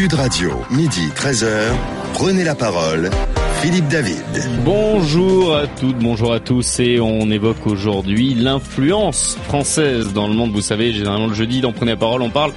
Sud Radio, midi 13h, prenez la parole. Philippe David. Bonjour à toutes, bonjour à tous et on évoque aujourd'hui l'influence française dans le monde. Vous savez, généralement le jeudi dans Prenez la parole, on parle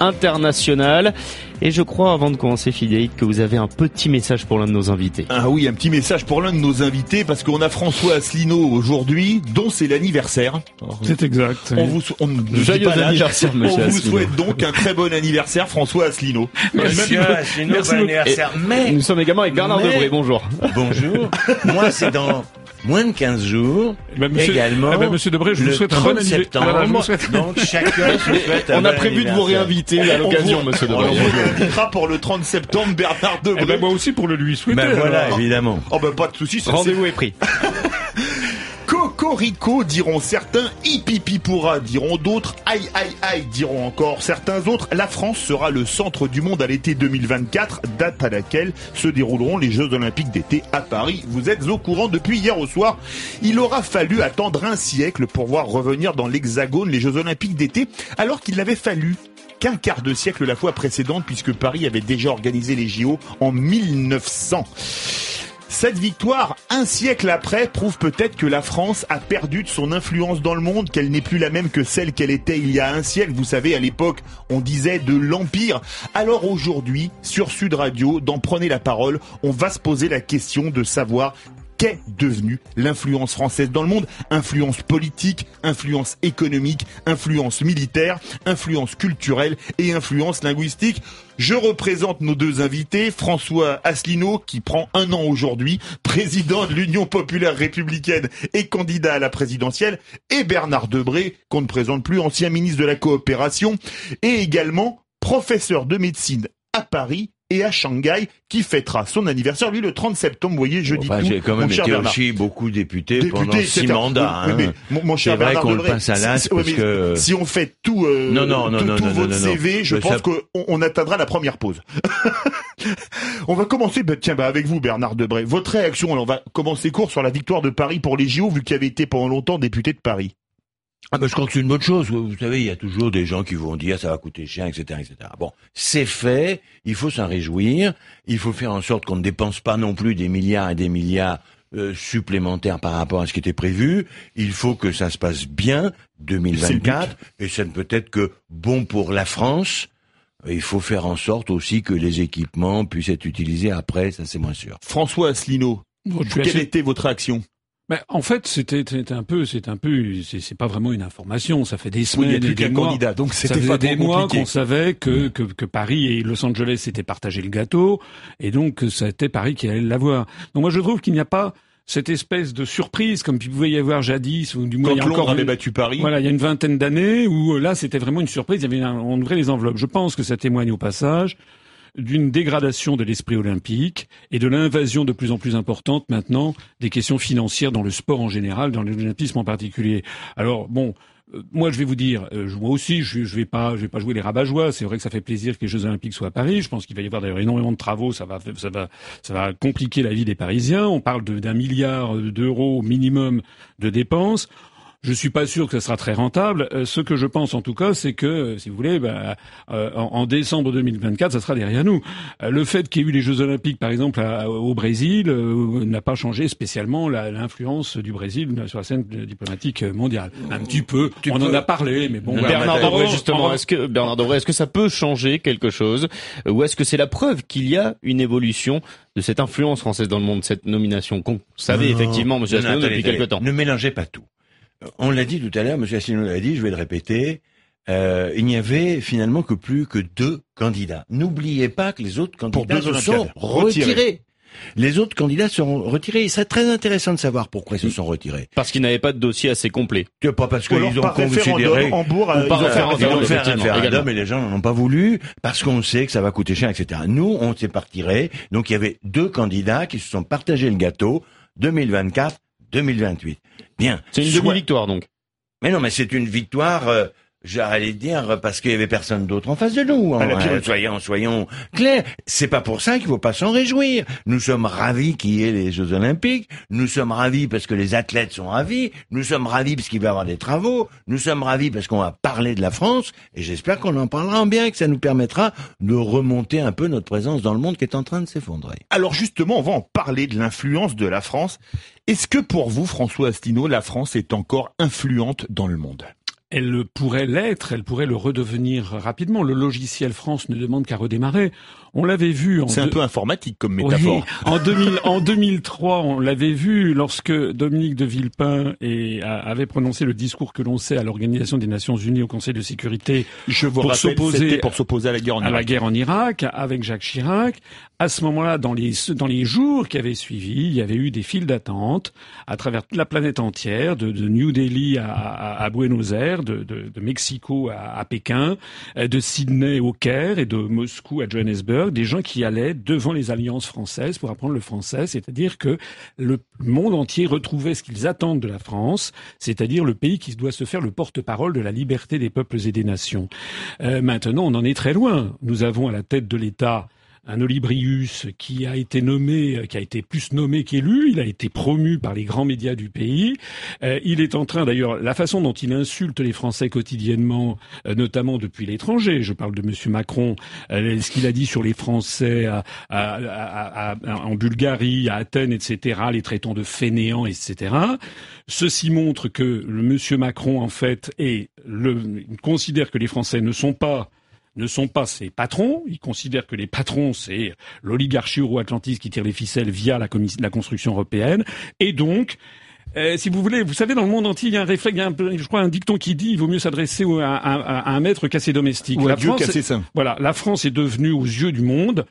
international. Et je crois, avant de commencer, Fidélique, que vous avez un petit message pour l'un de nos invités. Ah oui, un petit message pour l'un de nos invités, parce qu'on a François Asselineau aujourd'hui, dont c'est l'anniversaire. C'est exact. On vous, on, Joyeux anniversaire, monsieur On vous Asselineau. souhaite donc un très bon anniversaire, François Asselineau. Monsieur Asselineau, Merci bon beaucoup. anniversaire. Mais, Nous sommes également avec Bernard Mais- Debré, bonjour. bonjour, moi c'est dans moins de 15 jours, Eh ben, monsieur- également, eh ben, monsieur Debré, je vous souhaite un 30 bon anniversaire. septembre, Voilà, je vous souhaite- donc chacun se souhaite un On a prévu de vous réinviter à l'occasion, monsieur On Debré. vous invitera pour le 30 septembre, Bernard Eh Debré. ben, moi aussi pour le lui souhaiter. Ben voilà, alors. évidemment. Oh ben pas de soucis, ça, c'est- Rendez-vous est pris. Cocorico diront certains, Hipipipoura diront d'autres, aïe aïe aïe diront encore certains autres. La France sera le centre du monde à l'été 2024, date à laquelle se dérouleront les Jeux Olympiques d'été à Paris. Vous êtes au courant depuis hier au soir. Il aura fallu attendre un siècle pour voir revenir dans l'Hexagone les Jeux Olympiques d'été, alors qu'il n'avait fallu qu'un quart de siècle la fois précédente puisque Paris avait déjà organisé les JO en 1900. Cette victoire, un siècle après, prouve peut-être que la France a perdu de son influence dans le monde, qu'elle n'est plus la même que celle qu'elle était il y a un siècle. Vous savez, à l'époque, on disait de l'Empire. Alors aujourd'hui, sur Sud Radio, dans Prenez la parole, on va se poser la question de savoir qu'est devenue l'influence française dans le monde. Influence politique, influence économique, influence militaire, influence culturelle et influence linguistique. Je représente nos deux invités, François Asselineau, qui prend un an aujourd'hui, président de l'Union populaire républicaine et candidat à la présidentielle, et Bernard Debré, qu'on ne présente plus, ancien ministre de la coopération, et également professeur de médecine à Paris et à Shanghai, qui fêtera son anniversaire, lui, le 30 septembre, vous voyez, jeudi Enfin, j'ai quand même été aussi beaucoup député, Député, pendant six mandats. Oui, oui, hein. mais mon, mon cher C'est vrai qu'on le passe à l'as si- parce que- si on fait tout, euh, Non, non, non, tout, non, tout non, votre. CV, je pense ça- qu'on on atteindra la première pause. on va commencer, bah, tiens, bah, avec vous, Bernard Debré. Votre réaction, alors on va commencer court sur la victoire de Paris pour les JO, vu qu'il avait été pendant longtemps député de Paris. Ah ben, je crois que c'est une bonne chose. Vous savez, il y a toujours des gens qui vont dire ça va coûter cher, etc., etc. Bon, c'est fait. Il faut s'en réjouir. Il faut faire en sorte qu'on ne dépense pas non plus des milliards et des milliards euh, supplémentaires par rapport à ce qui était prévu. Il faut que ça se passe bien 2024 et ça ne peut être que bon pour la France. Il faut faire en sorte aussi que les équipements puissent être utilisés après, ça c'est moins sûr. François Asselineau, Bon, quelle assez- était votre réaction Mais en fait, c'était un peu, c'est un peu, c'est c'est pas vraiment une information. Ça fait des Oui, il semaines n'y a et des mois. candidat, donc Ça pas des mois qu'on savait que, que, que Paris et Los Angeles s'étaient partagé le gâteau, et donc que c'était Paris qui allait l'avoir. Donc moi je trouve qu'il n'y a pas cette espèce de surprise comme il pouvait y avoir jadis, ou du moins Quand il y a encore avait une- battu Paris, Voilà, il y a une vingtaine d'années où euh, là c'était vraiment une surprise. Il y avait un- on ouvrait les enveloppes. Je pense que ça témoigne au passage d'une dégradation de l'esprit olympique et de l'invasion de plus en plus importante maintenant des questions financières dans le sport en général, dans l'olympisme en particulier. Alors bon. euh, Moi, je vais vous dire, euh, moi aussi, je, je vais pas, je vais pas jouer les rabat-joie. C'est vrai que ça fait plaisir que les Jeux Olympiques soient à Paris. Je pense qu'il va y avoir d'ailleurs énormément de travaux. Ça va, ça va, ça va compliquer la vie des Parisiens. On parle d'un milliard d'euros minimum de dépenses. Je suis pas sûr que ça sera très rentable. Euh, ce que je pense en tout cas, c'est que, euh, si vous voulez, bah, euh, en, en décembre 2024, ça sera derrière nous. Euh, le fait qu'il y ait eu les Jeux Olympiques, par exemple, à- au Brésil, euh, n'a pas changé spécialement la- l'influence du Brésil sur la scène diplomatique mondiale. Un petit peu. Tu on peux- en a parlé, mais bon. Voilà. Bernard En- justement, en- est-ce que Bernard Debré, est-ce que ça peut changer quelque chose, ou est-ce que c'est la preuve qu'il y a une évolution de cette influence française dans le monde, cette nomination qu'on savait Non, effectivement, Monsieur Asselineau, depuis quelque attendez. temps? Ne mélangez pas tout. Euh, On l'a dit tout à l'heure, Monsieur Asselineau l'a dit, je vais le répéter. euh, il n'y avait finalement que plus que deux candidats. N'oubliez pas que les autres candidats se sont Retirés. retirés. Les autres candidats seront retirés. Et c'est très intéressant de savoir pourquoi ils se sont retirés. Parce qu'il n'avait pas de dossier assez complet. Pas parce qu'ils ont par considéré Hambourg, euh, ils ont fait un référendum, ils ont référendum. fait un effectivement, référendum également. et les gens n'ont pas voulu parce qu'on sait que ça va coûter cher, etc. Nous, on s'est pas retirés. Donc il y avait deux candidats qui se sont partagés le gâteau 2024, 2028. Bien. C'est une demi-victoire donc. Mais non, mais c'est une victoire euh, J'allais dire parce qu'il y avait personne d'autre en face de nous. Hein. pire- soyons, soyons clairs. C'est pas pour ça qu'il faut pas s'en réjouir. Nous sommes ravis qu'il y ait les Jeux Olympiques. Nous sommes ravis parce que les athlètes sont ravis. Nous sommes ravis parce qu'il va y avoir des travaux. Nous sommes ravis parce qu'on va parler de la France. Et j'espère qu'on en parlera en bien et que ça nous permettra de remonter un peu notre présence dans le monde qui est en train de s'effondrer. Alors justement, on va en parler de l'influence de la France. Est-ce que pour vous, François Asselineau, la France est encore influente dans le monde? Elle pourrait l'être, elle pourrait le redevenir rapidement. Le logiciel France ne demande qu'à redémarrer. On l'avait vu C'est un peu informatique comme métaphore. Oui, en, 2000, en 2003, on l'avait vu lorsque Dominique de Villepin et, a- avait prononcé le discours que l'on sait à l'Organisation des Nations Unies au Conseil de sécurité Je vous Pour s'opposer c'était pour s'opposer à la guerre en à la Irak. guerre en Irak avec Jacques Chirac. À ce moment-là, dans les, dans les jours qui avaient suivi, il y avait eu des files d'attente à travers la planète entière, de, de New Delhi à, à, à Buenos Aires, de, de, de Mexico à, à Pékin, de Sydney au Caire et de Moscou à Johannesburg, des gens qui allaient devant les alliances françaises pour apprendre le français, c'est-à-dire que le monde entier retrouvait ce qu'ils attendent de la France, c'est-à-dire le pays qui doit se faire le porte-parole de la liberté des peuples et des nations. Euh, maintenant, on en est très loin. Nous avons à la tête de l'État un Olibrius qui a été nommé, euh, qui a été plus nommé qu'élu. Il a été promu par les grands médias du pays. Euh, il est en train, d'ailleurs, la façon dont il insulte les Français quotidiennement, euh, notamment depuis l'étranger. Je parle de Monsieur Macron. euh, ce qu'il a dit sur les Français à- à- à- en Bulgarie, à Athènes, etc., les traitant de fainéants, etc. Ceci montre que le Monsieur Macron, en fait, est le, considère que les Français ne sont pas ne sont pas ses patrons. Il considère que les patrons, c'est l'oligarchie euro-atlantiste qui tire les ficelles via la, construction européenne. Et donc, euh, si vous voulez, vous savez, dans le monde entier, il y a un réflexe, un je crois, un dicton qui dit il vaut mieux s'adresser à, à- à un maître qu'à ses domestiques. Ou à La Dieu France cassé est- saint. voilà, la France est devenue aux yeux du monde,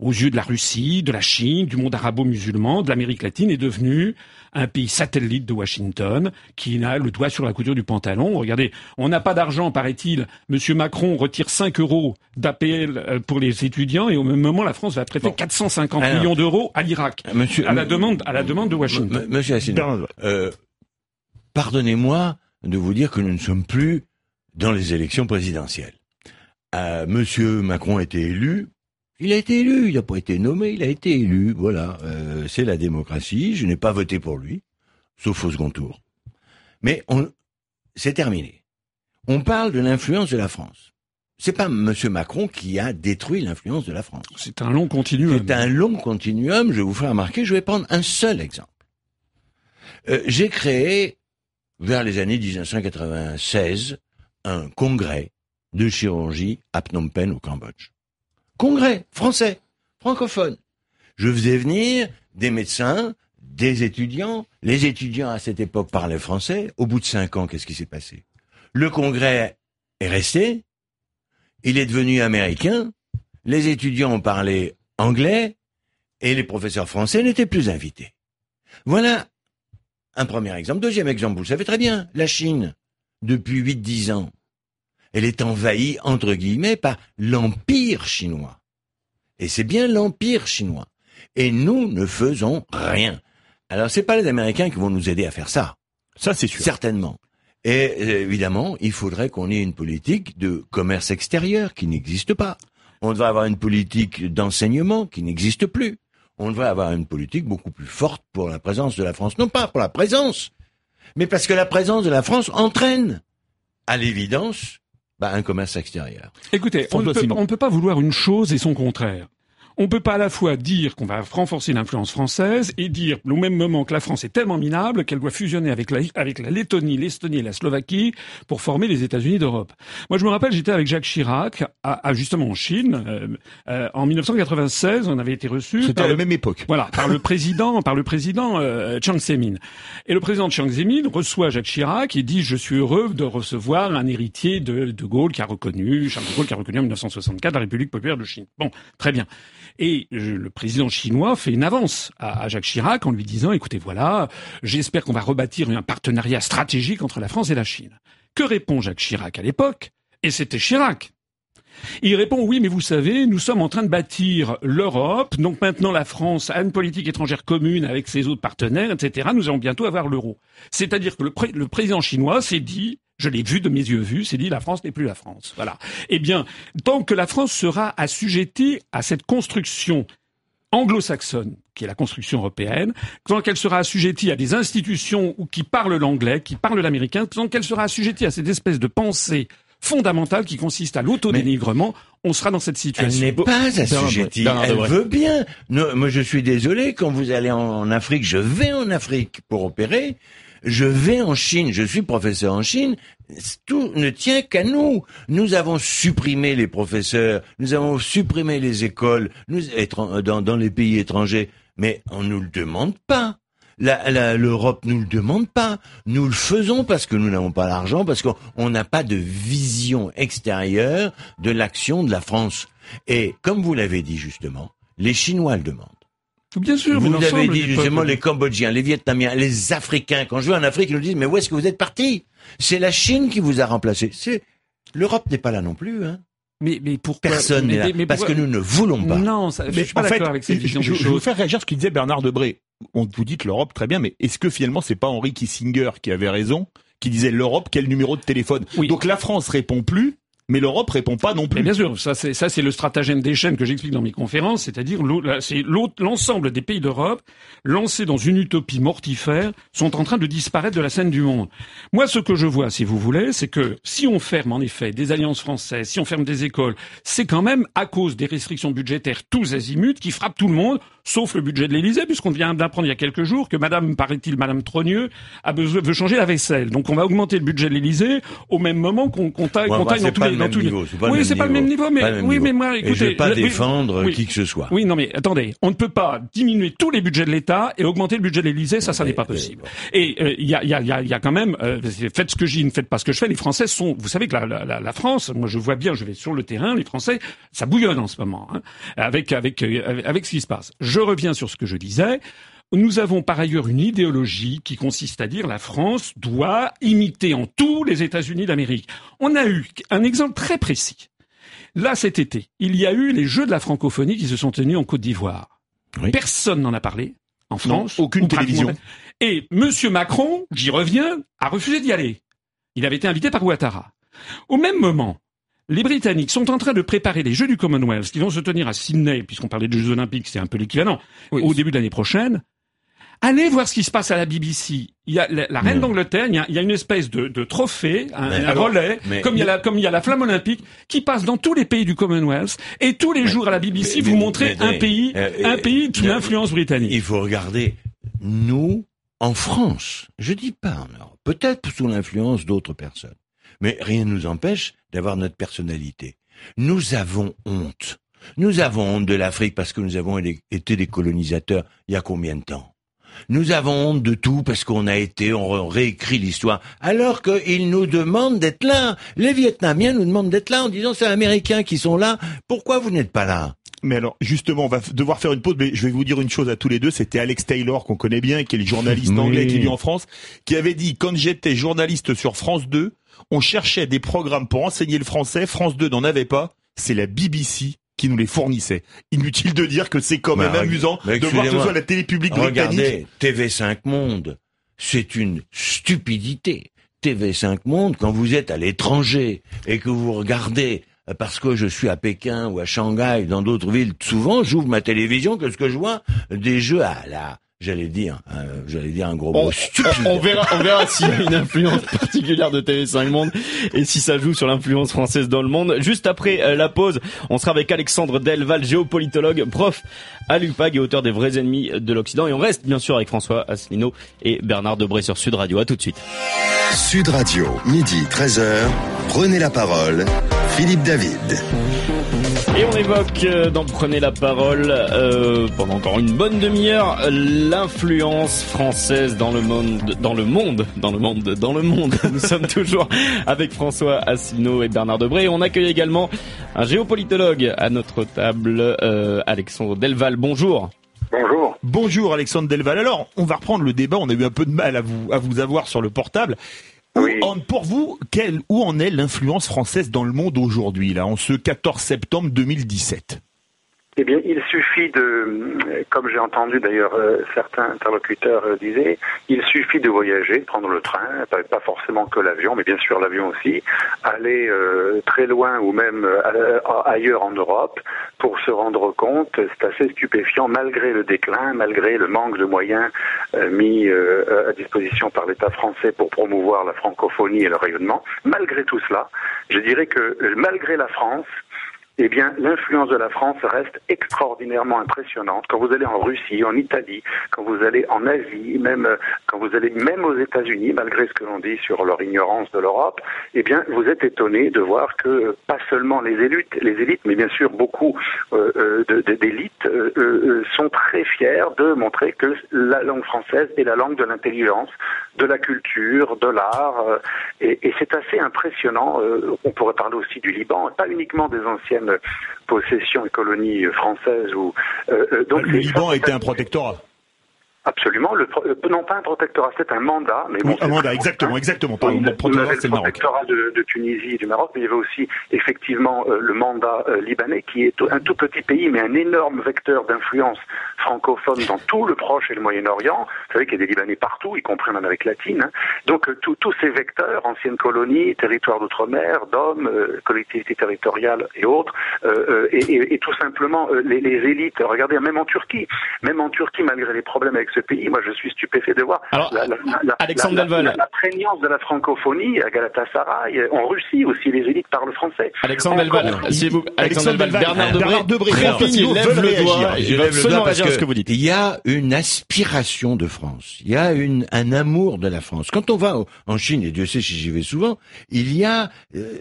aux yeux de la Russie, de la Chine, du monde arabo-musulman, de l'Amérique latine, est devenue un pays satellite de Washington qui a le doigt sur la couture du pantalon. Regardez, on n'a pas d'argent, paraît-il. Monsieur Macron retire 5 euros d'APL euh, pour les étudiants et au même moment, la France va prêter Bon. 450 Alors. millions d'euros à l'Irak. Monsieur, À la demande, à la demande de Washington. Monsieur Asselineau, euh, pardonnez-moi de vous dire que nous ne sommes plus dans les élections présidentielles. Euh, Monsieur Macron a été élu. Il a été élu, il n'a pas été nommé, il a été élu. Voilà, euh, c'est la démocratie. Je n'ai pas voté pour lui, sauf au second tour. Mais on, c'est terminé. On parle de l'influence de la France. C'est pas Monsieur Macron qui a détruit l'influence de la France. C'est un long continuum. C'est un long continuum, je vais vous faire remarquer, je vais prendre un seul exemple. Euh, J'ai créé, vers les années 1996, un congrès de chirurgie à Phnom Penh au Cambodge. Congrès français, francophone. Je faisais venir des médecins, des étudiants. Les étudiants à cette époque parlaient français. Au bout de cinq ans, qu'est-ce qui s'est passé? Le congrès est resté. Il est devenu américain. Les étudiants ont parlé anglais et les professeurs français n'étaient plus invités. Voilà un premier exemple. Deuxième exemple, vous le savez très bien, la Chine, depuis 8-10 ans, elle est envahie, entre guillemets, par l'Empire chinois. Et c'est bien l'Empire chinois. Et nous ne faisons rien. Alors, c'est pas les Américains qui vont nous aider à faire ça. Ça, c'est sûr. Certainement. Et euh, évidemment, il faudrait qu'on ait une politique de commerce extérieur qui n'existe pas. On devrait avoir une politique d'enseignement qui n'existe plus. On devrait avoir une politique beaucoup plus forte pour la présence de la France. Non pas pour la présence, mais parce que la présence de la France entraîne, à l'évidence, bah, un commerce extérieur. Écoutez, on ne, François peut, Simon. on ne peut pas vouloir une chose et son contraire. On peut pas à la fois dire qu'on va renforcer l'influence française et dire au même moment que la France est tellement minable qu'elle doit fusionner avec la, avec la Lettonie, l'Estonie et la Slovaquie pour former les États-Unis d'Europe. Moi, je me rappelle, j'étais avec Jacques Chirac, à, à- justement en Chine, euh, euh, en 1996, on avait été reçu. C'était à la même époque. voilà, par le président, par le président euh, Chiang Zemin. Et le président Chiang Zemin reçoit Jacques Chirac et dit je suis heureux de recevoir un héritier de De Gaulle qui a reconnu Charles de Gaulle qui a reconnu en 1964 la République populaire de Chine. Bon, très bien. Et le président chinois fait une avance à, Jacques Chirac en lui disant écoutez voilà, j'espère qu'on va rebâtir un partenariat stratégique entre la France et la Chine. Que répond Jacques Chirac à l'époque? Et c'était Chirac. Il répond oui, mais vous savez, nous sommes en train de bâtir l'Europe. Donc maintenant, la France a une politique étrangère commune avec ses autres partenaires, etc. Nous allons bientôt avoir l'euro. C'est-à-dire que le président chinois s'est dit Je l'ai vu de mes yeux vus, c'est dit la France n'est plus la France. Voilà. Eh bien, tant que la France sera assujettie à cette construction anglo-saxonne, qui est la construction européenne, tant qu'elle sera assujettie à des institutions qui parlent l'anglais, qui parlent l'américain, tant qu'elle sera assujettie à cette espèce de pensée fondamentale qui consiste à l'autodénigrement, on sera dans cette situation. Elle n'est pas assujettie. Elle veut bien. moi, je suis désolé. Quand vous allez en Afrique, je vais en Afrique pour opérer. Je vais en Chine. Je suis professeur en Chine. Tout ne tient qu'à nous. Nous avons supprimé les professeurs. Nous avons supprimé les écoles. Nous, dans, dans les pays étrangers. Mais on nous le demande pas l'Europe nous le demande pas. Nous le faisons parce que nous n'avons pas l'argent, parce qu'on n'a pas de vision extérieure de l'action de la France. Et comme vous l'avez dit justement, les Chinois le demandent. Bien sûr, vous l'avez dit justement, les Cambodgiens, les Vietnamiens, les Africains. Quand je vais en Afrique, ils nous disent mais où est-ce que vous êtes partis? C'est la Chine qui vous a remplacé. C'est l'Europe n'est pas là non plus. Hein. Mais, mais pourquoi? Personne n'est là. parce que nous ne voulons pas. Non, ça, je suis pas d'accord avec cette vision je, je, je vous faire réagir ce qu'il disait Bernard Debré on vous dit l'Europe très bien, mais est-ce que finalement c'est pas Henry Kissinger qui avait raison, qui disait l'Europe quel numéro de téléphone? Donc la France répond plus, mais l'Europe répond pas non plus. bien sûr, ça c'est ça c'est le stratagème des chaînes que j'explique dans mes conférences, c'est-à-dire c'est l'ensemble des pays d'Europe lancés dans une utopie mortifère sont en train de disparaître de la scène du monde. Moi, ce que je vois, si vous voulez, c'est que si on ferme en effet des alliances françaises, si on ferme des écoles, c'est quand même à cause des restrictions budgétaires tous azimuts qui frappent tout le monde sauf le budget de l'Élysée, puisqu'on vient d'apprendre il y a quelques jours que Madame, paraît-il, Madame Trogneux, a besoin, veut changer la vaisselle. Donc on va augmenter le budget de l'Élysée au même moment qu'on qu'on taille, dans tous les, dans tous les. Oui, c'est pas le même niveau, mais oui, mais moi, écoutez, Et je vais pas défendre qui que ce soit. Oui, non, mais attendez, on ne peut pas diminuer tous les budgets de l'État et augmenter le budget de l'Élysée, ça, ça n'est pas possible. Et euh, il y, a, y, a, y, a, quand même, euh, faites ce que je dis, ne faites pas ce que je fais. Les Français sont, vous savez que la, la, la, France, moi je vois bien, je vais sur le terrain, les Français, ça bouillonne en ce moment, hein, avec avec euh, avec ce qui se passe. Je reviens sur ce que je disais. Nous avons par ailleurs une idéologie qui consiste à dire la France doit imiter en tout les États-Unis d'Amérique. On a eu un exemple très précis. Là, cet été, il y a eu les Jeux de la francophonie qui se sont tenus en Côte d'Ivoire. Personne n'en a parlé en France. aucune télévision. Et Monsieur Macron, j'y reviens, a refusé d'y aller. Il avait été invité par Ouattara. Au même moment, les Britanniques sont en train de préparer les Jeux du Commonwealth qui vont se tenir à Sydney, puisqu'on parlait des Jeux Olympiques, c'est un peu l'équivalent, au début de l'année prochaine. Allez voir ce qui se passe à la BBC. Il y a la, reine d'Angleterre, il, y a une espèce de, trophée, un, relais, comme il y a la comme il y a la flamme olympique, qui passe dans tous les pays du Commonwealth. Et tous les jours à la BBC, vous montrez un pays, euh, un pays sous l'influence britannique. Il faut regarder nous en France. Je dis pas en Europe. Peut-être sous l'influence d'autres personnes. Mais rien ne nous empêche d'avoir notre personnalité. Nous avons honte. Nous avons honte de l'Afrique parce que nous avons été des colonisateurs il y a combien de temps? Nous avons honte de tout parce qu'on a été, on réécrit l'histoire, alors qu'ils nous demandent d'être là. Les Vietnamiens nous demandent d'être là en disant c'est les Américains qui sont là. Pourquoi vous n'êtes pas là? Mais alors, justement, on va devoir faire une pause, mais je vais vous dire une chose à tous les deux. C'était Alex Taylor, qu'on connaît bien, qui est le journaliste anglais qui vit en France, qui avait dit, quand j'étais journaliste sur France 2, on cherchait des programmes pour enseigner le français. France 2 n'en avait pas. C'est la BBC qui nous les fournissait. Inutile de dire que c'est quand même amusant de voir que ce soit la télé publique Regardez, TV5 Monde, c'est une stupidité. TV5 Monde, quand vous êtes à l'étranger et que vous regardez euh, parce que je suis à Pékin ou à Shanghai, dans d'autres villes, souvent j'ouvre ma télévision que ce que je vois? Des jeux à la J'allais dire, euh, j'allais dire un gros mot stupide. On verra, on verra s'il y a une influence particulière de TV5 Monde et si ça joue sur l'influence française dans le monde. Juste après euh, la pause, on sera avec Alexandre Delval, géopolitologue, prof à l'UPAG et auteur des vrais ennemis de l'Occident. Et on reste bien sûr avec François Asselineau et Bernard Debré sur Sud Radio. À tout de suite. Sud Radio, midi 13h. Prenez la parole. Philippe David. Et on évoque euh, dans Prenez la parole euh, pendant encore une bonne demi-heure l'influence française dans le monde, dans le monde, dans le monde, dans le monde. Nous sommes toujours avec François Asselineau et Bernard Debré. on accueille également un géopolitologue à notre table, euh, Alexandre Delval. Bonjour. Bonjour. Bonjour Alexandre Delval. Alors, on va reprendre le débat. On a eu un peu de mal à vous, à vous avoir sur le portable. Oui. pour vous, quelle, où en est l'influence française dans le monde aujourd'hui, là, en ce 14 septembre 2017 Eh bien, il suffit de, comme j'ai entendu d'ailleurs euh, certains interlocuteurs euh, disaient, il suffit de voyager, de prendre le train, pas, forcément que l'avion, mais bien sûr l'avion aussi, aller euh, très loin ou même ailleurs en Europe pour se rendre compte, c'est assez stupéfiant, malgré le déclin, malgré le manque de moyens mis à disposition par l'État français pour promouvoir la francophonie et le rayonnement, malgré tout cela, je dirais que malgré la France, eh bien, l'influence de la France reste extraordinairement impressionnante. Quand vous allez en Russie, en Italie, quand vous allez en Asie, même quand vous allez même aux États-Unis, malgré ce que l'on dit sur leur ignorance de l'Europe, eh bien, vous êtes étonné de voir que pas seulement les élites, les élites, mais bien sûr beaucoup euh, euh d'élites euh, euh, sont très fiers de montrer que la langue française est la langue de l'intelligence, de la culture, de l'art, et, et c'est assez impressionnant. on pourrait parler aussi du Liban, pas uniquement des anciennes possession et colonie française. Ou, euh, euh, donc le Liban était un protectorat. Absolument. Le, non pas un protectorat, c'est un mandat. Mais bon, un mandat, exactement, exactement. Pardon, le protectorat, c'est le protectorat de, de, Tunisie et du Maroc, mais il y avait aussi effectivement euh, le mandat euh, libanais, qui est un tout petit pays, mais un énorme vecteur d'influence francophone dans tout le Proche et le Moyen-Orient. Vous savez qu'il y a des Libanais partout, y compris en Amérique latine. Hein. Donc euh, tous ces vecteurs, anciennes colonies, territoires d'outre-mer, d'hommes, collectivités territoriales et autres, et, et, et, tout simplement les, les élites. Regardez, même en Turquie, même en Turquie, malgré les problèmes avec ce pays. Moi, je suis stupéfait de voir la, Alexandre la, prégnance de la francophonie à Galatasaray, en Russie aussi, les élites parlent français. Alexandre Delval, si vous, Alexandre Delval, Bernard Debré, Debré lève le doigt, je lève le doigt parce que ce que vous dites. Il y a une aspiration de France, il y a une, un amour de la France. Quand on va en Chine, et Dieu sait si j'y vais souvent, il y a euh,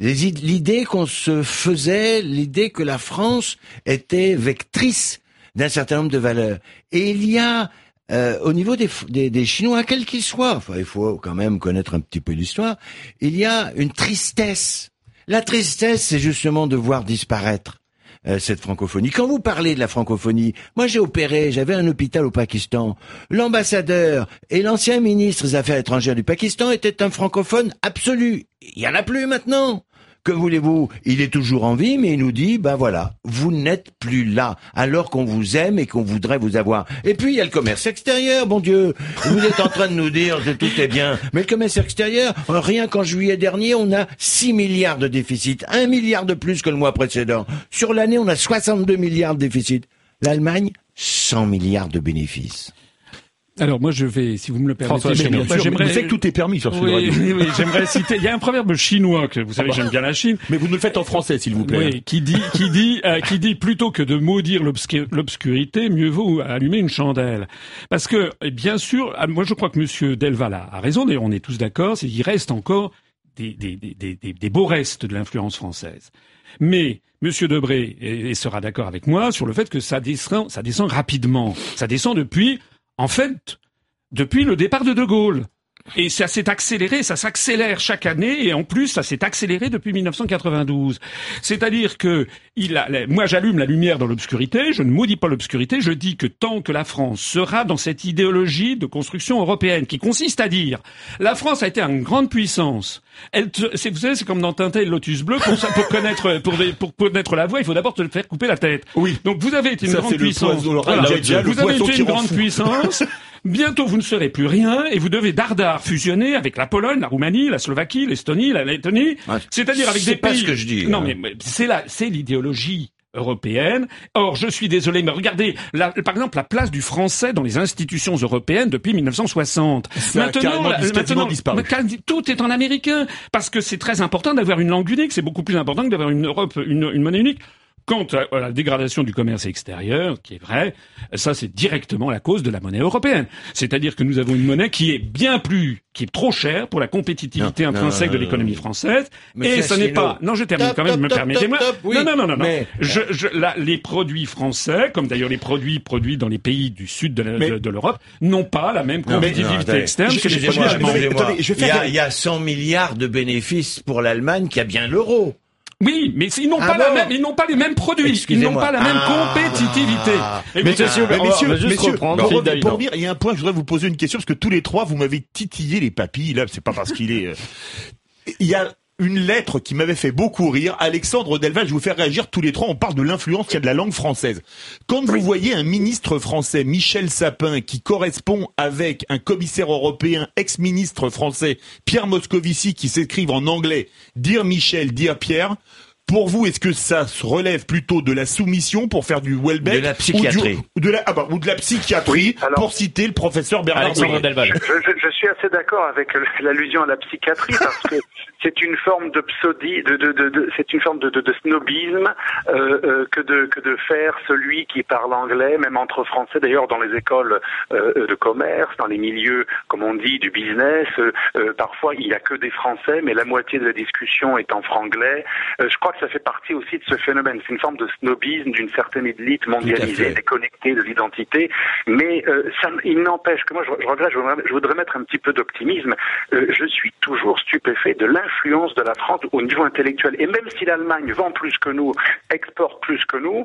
l'idée qu'on se faisait, l'idée que la France était vectrice d'un certain nombre de valeurs. Et il y a euh, au niveau des, des, des Chinois, quels qu'ils soient, enfin, il faut quand même connaître un petit peu l'histoire, il y a une tristesse. La tristesse, c'est justement de voir disparaître euh, cette francophonie. Quand vous parlez de la francophonie, moi j'ai opéré, j'avais un hôpital au Pakistan. L'ambassadeur et l'ancien ministre des Affaires étrangères du Pakistan étaient un francophone absolu. Il y en a plus maintenant. Que voulez-vous? Il est toujours en vie, mais il nous dit, ben voilà, vous n'êtes plus là, alors qu'on vous aime et qu'on voudrait vous avoir. Et puis il y a le commerce extérieur, bon Dieu. Vous êtes en train de nous dire que tout est bien, mais le commerce extérieur, rien qu'en juillet dernier, on a 6 milliards de déficit, 1 milliard de plus que le mois précédent. Sur l'année, on a 62 milliards de déficit. L'Allemagne, 100 milliards de bénéfices. Alors moi je vais, si vous me le permettez, j'aimerais. Que tout est permis sur ce oui, Oui, oui, j'aimerais citer. Il y a un proverbe chinois que vous savez, j'aime bien la Chine. Mais vous nous le faites en français, s'il vous plaît. Oui, qui dit, qui dit, euh, qui dit plutôt que de maudire l'obscurité, mieux vaut allumer une chandelle. Parce que bien sûr, ah, moi je crois que Monsieur Delval a raison, et on est tous d'accord, c'est qu'il reste encore des, des, des, des, des beaux restes de l'influence française. Mais Monsieur Debré et, sera d'accord avec moi sur le fait que ça descend, ça descend rapidement. Ça descend depuis en fait, depuis le départ de De Gaulle. Et ça s'est accéléré, ça s'accélère chaque année, et en plus, ça s'est accéléré depuis 1992. C'est-à-dire que il a, moi, j'allume la lumière dans l'obscurité, je ne maudis pas l'obscurité, je dis que tant que la France sera dans cette idéologie de construction européenne, qui consiste à dire, la France a été une grande puissance, elle, c'est, vous savez, c'est comme dans Tintin et le Lotus Bleu, pour, pour connaître, pour, pour connaître la voix, il faut d'abord te faire couper la tête. Oui. Donc vous avez été une grande puissance. vous avez été une grande puissance. Bientôt, vous ne serez plus rien et vous devez dardard fusionner avec la Pologne, la Roumanie, la Slovaquie, l'Estonie, la Lettonie. C'est-à-dire avec des pays. C'est pas ce que je dis. Non, hein. mais c'est la, c'est l'idéologie européenne. Or, je suis désolé, mais regardez, par exemple, la place du français dans les institutions européennes depuis 1960. maintenant, maintenant tout est en américain, parce que c'est très important d'avoir une langue unique. C'est beaucoup plus important que d'avoir une Europe, une, une monnaie unique. Quant à la dégradation du commerce extérieur, qui est vrai, ça c'est directement la cause de la monnaie européenne. C'est-à-dire que nous avons une monnaie qui est bien plus, qui est trop chère pour la compétitivité intrinsèque de l'économie française. et ce n'est pas. Non, je termine quand même. me permettez-moi. Non, non, non, non. non. Je, je, les produits français, comme d'ailleurs les produits produits dans les pays du sud de l'Europe, n'ont pas la même compétitivité externe que les produits allemands. Il y a 100 milliards de bénéfices pour l'Allemagne qui a bien l'euro. Oui, mais ils n'ont ah pas la même, ils n'ont pas les mêmes produits, ils n'ont pas la même ah. compétitivité. mais messieurs, messieurs, messieurs, pour, dire, il y a un point, je voudrais vous poser une question parce que tous les trois, vous m'avez titillé les papilles. Là, c'est pas parce qu'il est. Euh, il y a une lettre qui m'avait fait beaucoup rire. Alexandre Delval, je vais vous faire réagir tous les trois. On parle de l'influence qu'il y a de la langue française. Quand vous voyez un ministre français, Michel Sapin, qui correspond avec un commissaire européen, ex-ministre français, Pierre Moscovici, qui s'écrivent en anglais, dire Michel, dire Pierre, pour vous, est-ce que ça se relève plutôt de la soumission pour faire du Welbeck De la psychiatrie. ou, du- ou de la, ah bah, ou de la psychiatrie, Oui, alors- pour citer le professeur Bernard Debré. Delval. Je, je- je suis assez d'accord avec l'allusion à la psychiatrie parce que c'est une forme de psodi, de, de, de, de- c'est une forme de, de, de snobisme euh, euh, que de que de faire celui qui parle anglais, même entre Français d'ailleurs dans les écoles euh, de commerce, dans les milieux, comme on dit, du business. euh, euh, parfois il y a que des Français, mais la moitié de la discussion est en franglais. Euh, je crois que ça fait partie aussi de ce phénomène. C'est une forme de snobisme d'une certaine élite mondialisée, déconnectée de l'identité. Mais euh, ça, il n'empêche que moi, je, je regrette, je voudrais, je voudrais mettre un petit peu d'optimisme. Euh, je suis toujours stupéfait de l'influence de la France au niveau intellectuel. Et même si l'Allemagne vend plus que nous, exporte plus que nous,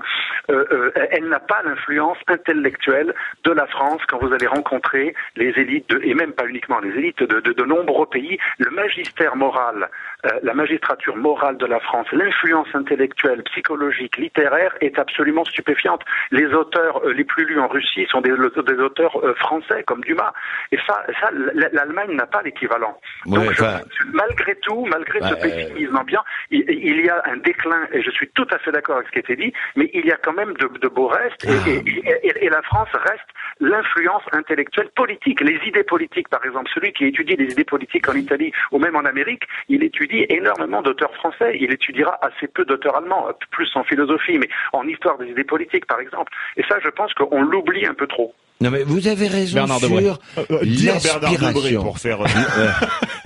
euh, euh, elle n'a pas l'influence intellectuelle de la France quand vous allez rencontrer les élites, de, et même pas uniquement les élites de, de, de nombreux pays. Le magistère moral, euh, la magistrature morale de la France, l'influence intellectuelle, psychologique, littéraire est absolument stupéfiante. Les auteurs euh, les plus lus en Russie sont des, des auteurs euh, français comme Dumas. Et ça, ça l'Allemagne n'a pas l'équivalent. Ouais, Donc, je- malgré tout, malgré ce Ouais, pessimisme ambiant, il, il y a un déclin, et je suis tout à fait d'accord avec ce qui a été dit, mais il y a quand même de, de beaux restes, et, Ah. et- et- et la France reste l'influence intellectuelle politique. Les idées politiques, par exemple, celui qui étudie les idées politiques en Italie ou même en Amérique, il étudie énormément d'auteurs français. Il étudiera assez peu d'auteurs allemands, plus en philosophie, mais en histoire des idées politiques, par exemple. Et ça, je pense qu'on l'oublie un peu trop. Non mais vous avez raison Bernard sur Euh, Debré l'aspiration. pour faire. Euh,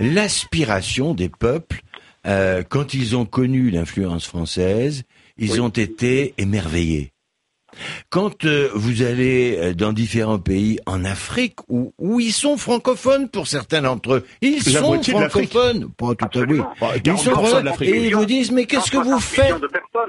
l'aspiration des peuples, euh, quand ils ont connu l'influence française, ils ont été émerveillés. Quand euh, vous allez euh, dans différents pays en Afrique où, où ils sont francophones pour certains d'entre eux, ils La sont francophones, pas tout à. Absolument. Bah, Ils sont 40% de francophones et ils vous disent mais qu'est-ce que vous 160 faites de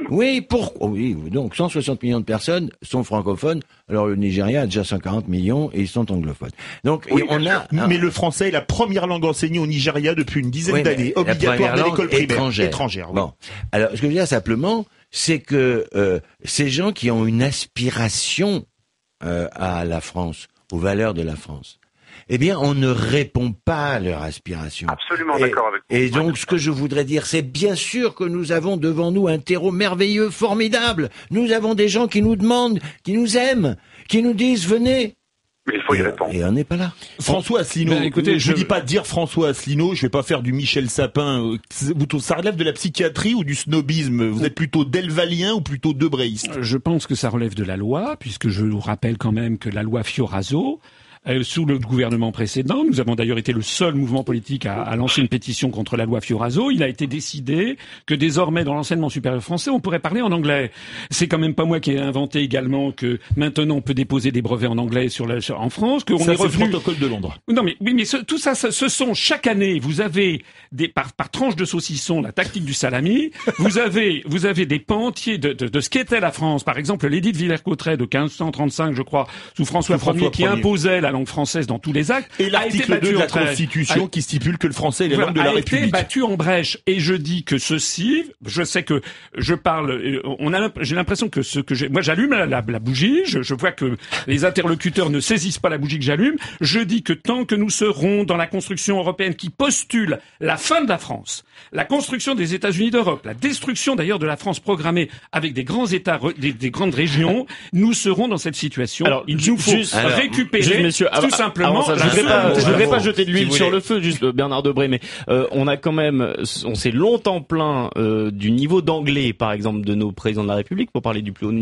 oui, pour oh oui, donc 160 millions de personnes sont francophones. Alors le Nigeria a déjà 140 millions et ils sont anglophones. Donc Oui, on a un- Mais le français est la première langue enseignée au Nigeria depuis une dizaine Oui, d'années, obligatoire langue l'école primaire. étrangère. Étrangère, oui. Bon, alors ce que je veux dire simplement, c'est que euh, ces gens qui ont une aspiration euh, à la France, aux valeurs de la France, eh bien, on ne répond pas à leur aspiration. Absolument d'accord avec vous. Et donc, ce que je voudrais dire, c'est bien sûr que nous avons devant nous un terreau merveilleux, formidable. Nous avons des gens qui nous demandent, qui nous aiment, qui nous disent venez. Mais il faut y Et, répondre. et on n'est pas là. François Asselineau, Ben, écoutez, je ne dis pas dire François Asselineau, je vais pas faire du Michel Sapin. euh, vous- Ça relève de la psychiatrie ou du snobisme? Vous êtes plutôt delvalien ou plutôt debréiste Je pense que ça relève de la loi, puisque je vous rappelle quand même que la loi Fioraso, euh, sous le gouvernement précédent, nous avons d'ailleurs été le seul mouvement politique à, à lancer une pétition contre la loi Fioraso. Il a été décidé que désormais, dans l'enseignement supérieur français, on pourrait parler en anglais. C'est quand même pas moi qui ai inventé également que maintenant on peut déposer des brevets en anglais sur la, en France, qu'on Ça, est c'est le revenu. protocole de Londres. Non mais oui mais ce- tout ça, ce, ce sont chaque année vous avez des par, par tranche de saucisson la tactique du salami vous avez vous avez des pans entiers de, de, de ce qu'était la France par exemple l'édit de Villers-Cotterêts de 1535 je crois sous François, Sous François Ier qui imposait la langue française dans tous les actes Et l'article battu 2 de la. Constitution A- qui stipule que le français est la langue de la a été République. battu en brèche. Et je dis que ceci, je sais que je parle, euh, on a, j'ai l'impression que ce que j'ai, moi j'allume la, la- la bougie, je, je vois que les interlocuteurs ne saisissent pas la bougie que j'allume. Je dis que tant que nous serons dans la construction européenne qui postule la fin de la France, la construction des États-Unis d'Europe, la destruction d'ailleurs de la France programmée avec des grands États, des, des grandes régions, nous serons dans cette situation. Alors, il nous faut juste- alors, récupérer Juste, tout avant- simplement. avant ça, je voudrais pas, je voudrais pas jeter de l'huile sur le feu, juste euh, Bernard Debré, mais euh, on a quand même, on s'est longtemps plaint euh, du niveau d'anglais, par exemple, de nos présidents de la République, pour parler du plus haut,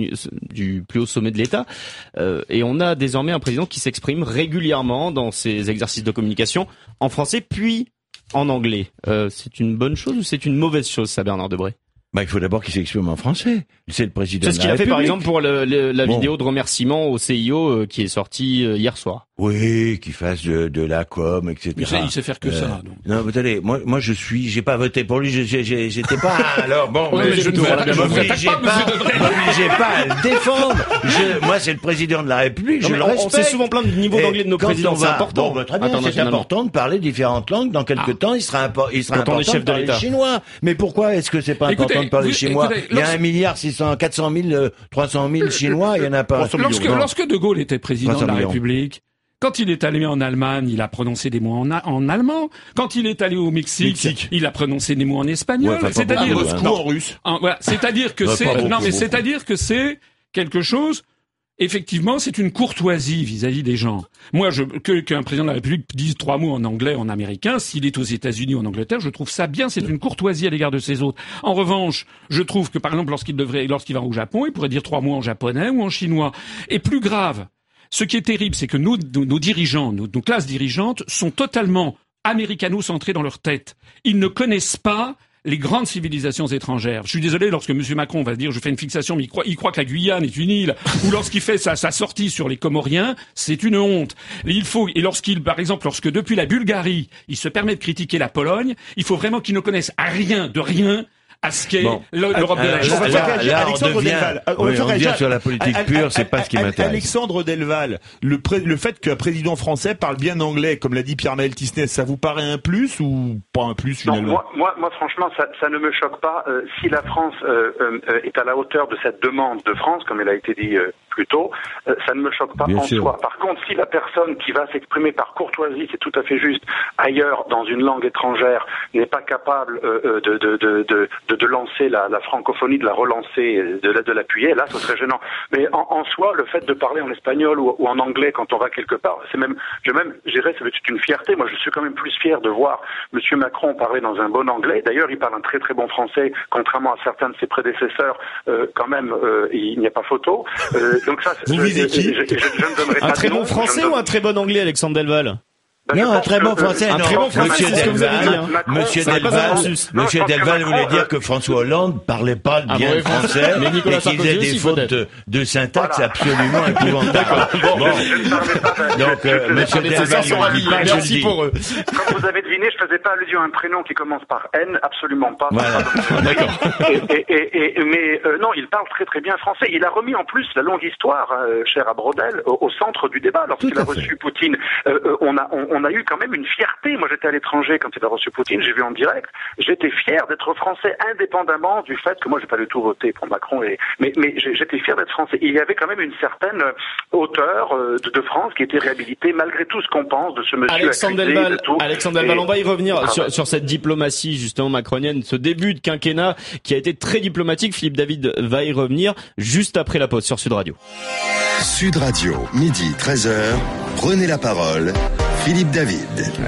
du plus haut sommet de l'État, Euh, et on a désormais un président qui s'exprime régulièrement dans ses exercices de communication en français, puis en anglais. Euh, c'est une bonne chose ou c'est une mauvaise chose, ça, Bernard Debré? Bah, il faut d'abord qu'il s'exprime en français. C'est le président. C'est ce qu'il a fait par exemple pour le- le- la Bon. vidéo de remerciement au CIO euh, qui est sortie euh, hier soir. Oui, qu'il fasse de, de la com, etc. Mais ça, il sait faire que Euh, ça. donc. Non, mais attendez, moi, moi, je suis, j'ai pas voté pour lui, j'étais pas. Alors bon, Ouais, mais je je je ne vous vous attaque m'obligez pas, pas, à le défendre. Je- moi, c'est le président de la République, Non, je le on respecte. sait souvent plein de niveaux d'anglais de nos présidents, c'est important. Bon, bah, très bien, c'est important de parler différentes langues. Dans quelque Ah. temps, il sera, il sera important de parler l'État. chinois. Mais pourquoi est-ce que c'est pas important de parler vous- chinois écoutez, Il y a un milliard six cent, 400 000, euh, 300 000 chinois, il y en a pas. Lorsque, lorsque De Gaulle était président 300 de la millions. République, quand il est allé en Allemagne, il a prononcé des mots en, en allemand. Quand il est allé au Mexique, Mexique. il a prononcé des mots en espagnol. Ouais, C'est-à-dire, hein. En russe. voilà, c'est-à-dire que c'est non, mais c'est-à-dire que c'est quelque chose. Effectivement, c'est une courtoisie vis-à-vis des gens. Moi, je, que qu'un président de la République dise trois mots en anglais, en américain, s'il est aux États-Unis ou en Angleterre, je trouve ça bien. C'est une courtoisie à l'égard de ses autres. En revanche, je trouve que, par exemple, lorsqu'il devrait, lorsqu'il va au Japon, il pourrait dire trois mots en japonais ou en chinois. Et plus grave, ce qui est terrible, c'est que nos, dirigeants, nos, nos classes dirigeantes, sont totalement américano-centrés dans leur tête. Ils ne connaissent pas les grandes civilisations étrangères. Je suis désolé lorsque M. Macron va dire je fais une fixation, mais il croit, il croit que la Guyane est une île, ou lorsqu'il fait sa, sa sortie sur les Comoriens, c'est une honte. Et il faut, et lorsqu'il, par exemple, lorsque depuis la Bulgarie, il se permet de critiquer la Pologne, il faut vraiment qu'il ne connaisse rien de rien à ce qu'est Bon. l'Europe de on Alexandre devient- Delval. Euh, on va oui, on réagir- devient sur la politique pure, c'est pas ce qui m'intéresse. Alexandre Delval, le, pré- le fait qu'un président français parle bien anglais, comme l'a dit Pierre-Maël Tisnet, ça vous paraît un plus ou pas un plus Non, finalement moi, moi, moi, franchement, ça, ça ne me choque pas. Euh, si la France euh, est à la hauteur de cette demande de France, comme il a été dit euh, plus tôt, euh, ça ne me choque pas Bien en sûr. soi. Par contre, si la personne qui va s'exprimer par courtoisie, c'est tout à fait juste, ailleurs, dans une langue étrangère, n'est pas capable euh, euh, de, de, de, de, de, lancer la, la francophonie, de la relancer, euh, de, la- de l'appuyer, là, ce serait gênant. Mais en, en soi, le fait de parler en espagnol ou, ou en anglais quand on va quelque part, c'est même, je même, je dirais, c'est une fierté. Moi, je suis quand même plus fier de voir Monsieur Macron parler dans un bon anglais. D'ailleurs, il parle un très très bon français, contrairement à certains de ses prédécesseurs. Euh, quand même, euh, il n'y a pas photo. Euh, donc ça, Vous visez qui je, je- je ne donnerai Un pas très nom, bon français ou un très bon anglais, Alexandre Delval? Ben, je Non, un très bon français, un non. très bon français, Monsieur c'est ce que vous avez Delval, hein. Monsieur Delval, Monsieur Delval voulait dire euh, que François Hollande parlait pas Ah, bien bon, français mais et qu'il faisait des aussi, fautes de, syntaxe Voilà. absolument épouvantables. Bon. Donc, euh, Monsieur Delval, il dit pas, Merci pour eux. Comme vous avez deviné, je faisais pas allusion à un prénom qui commence par N, absolument pas. Voilà. D'accord. Et, et, et, et- mais euh, non, il parle très très bien français. Il a remis en plus la longue histoire, euh, cher à Brodel, au, au centre du débat. Lorsqu'il a reçu Poutine, euh, on, a, on, on a eu quand même une fierté. Moi, j'étais à l'étranger quand il a reçu Poutine, j'ai vu en direct. J'étais fier d'être français, indépendamment du fait que moi, j'ai pas du tout voté pour Macron. Et, mais j'étais fier d'être français. Il y avait quand même une certaine euh, hauteur euh, de, de France qui était réhabilitée, malgré tout ce qu'on pense de ce monsieur Alexandre accusé Delval, de tout. Alexandre Delval, Et- on va y revenir Ah, sur, ouais. sur cette diplomatie justement macronienne, ce début de quinquennat qui a été très diplomatique. Philippe David va y revenir juste après la pause sur Sud Radio. Sud Radio, midi 13h, prenez la parole, Philippe David.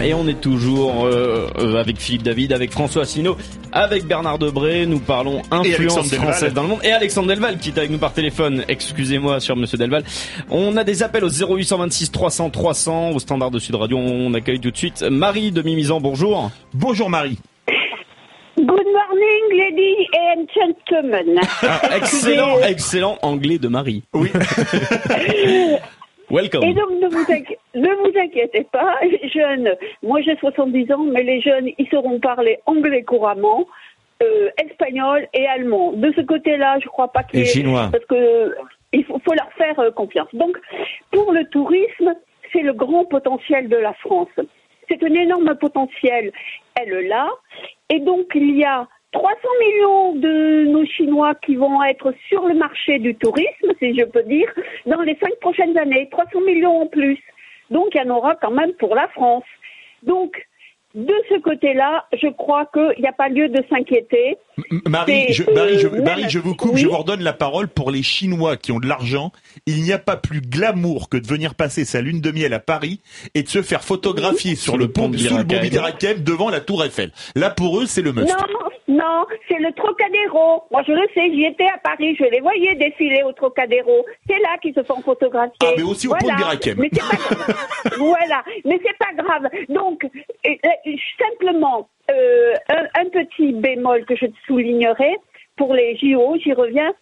Et on est toujours euh, euh, avec Philippe David, avec François Asselineau, avec Bernard Debré. Nous parlons influence française dans le monde. Et Alexandre Delval qui est avec nous par téléphone. Excusez-moi, sur Monsieur Delval. On a des appels au 0826 300 300 au standard de Sud Radio. On accueille tout de suite Marie de Mimizan. Bonjour. Bonjour Marie. Good morning, ladies and gentlemen. Ah, excellent, excellent anglais de Marie. Oui. Welcome. Et donc, ne vous, ne vous inquiétez pas, les jeunes, moi j'ai 70 ans, mais les jeunes, ils sauront parler anglais couramment, euh, espagnol et allemand. De ce côté-là, je crois pas qu'il y Et ait- chinois. Parce que il faut, faut leur faire euh, confiance. Donc, pour le tourisme, c'est le grand potentiel de la France. C'est un énorme potentiel. Elle l'a. Et donc, il y a 300 millions de nos Chinois qui vont être sur le marché du tourisme, si je peux dire, dans les cinq prochaines années. 300 millions en plus. Donc, il y en aura quand même pour la France. Donc, de ce côté-là, je crois qu'il n'y a pas lieu de s'inquiéter. M- Marie, C'est, je, Marie, je, euh, Marie, je vous coupe, oui. je vous redonne la parole pour les Chinois qui ont de l'argent. Il n'y a pas plus glamour que de venir passer sa lune de miel à Paris et de se faire photographier sur le pont, de sous le pont. Birakeim devant la Tour Eiffel. Là, pour eux, c'est le must. Non, non, c'est le Trocadéro. Moi, je le sais, j'y étais à Paris, je les voyais défiler au Trocadéro. C'est là qu'ils se font photographier. Ah, mais aussi au pont de Birakeim. Mais c'est pas grave. voilà, mais c'est pas grave. Donc, simplement, euh, un, un petit bémol que je soulignerai, pour les JO, j'y reviens,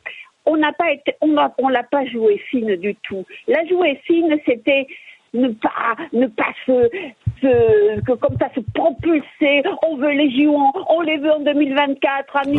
on n'a pas été, on n'a on l'a pas joué fine du tout. La jouer fine, c'était ne pas, ne pas se, se, que comme ça se propulser. On veut les JO, on les veut en 2024. À on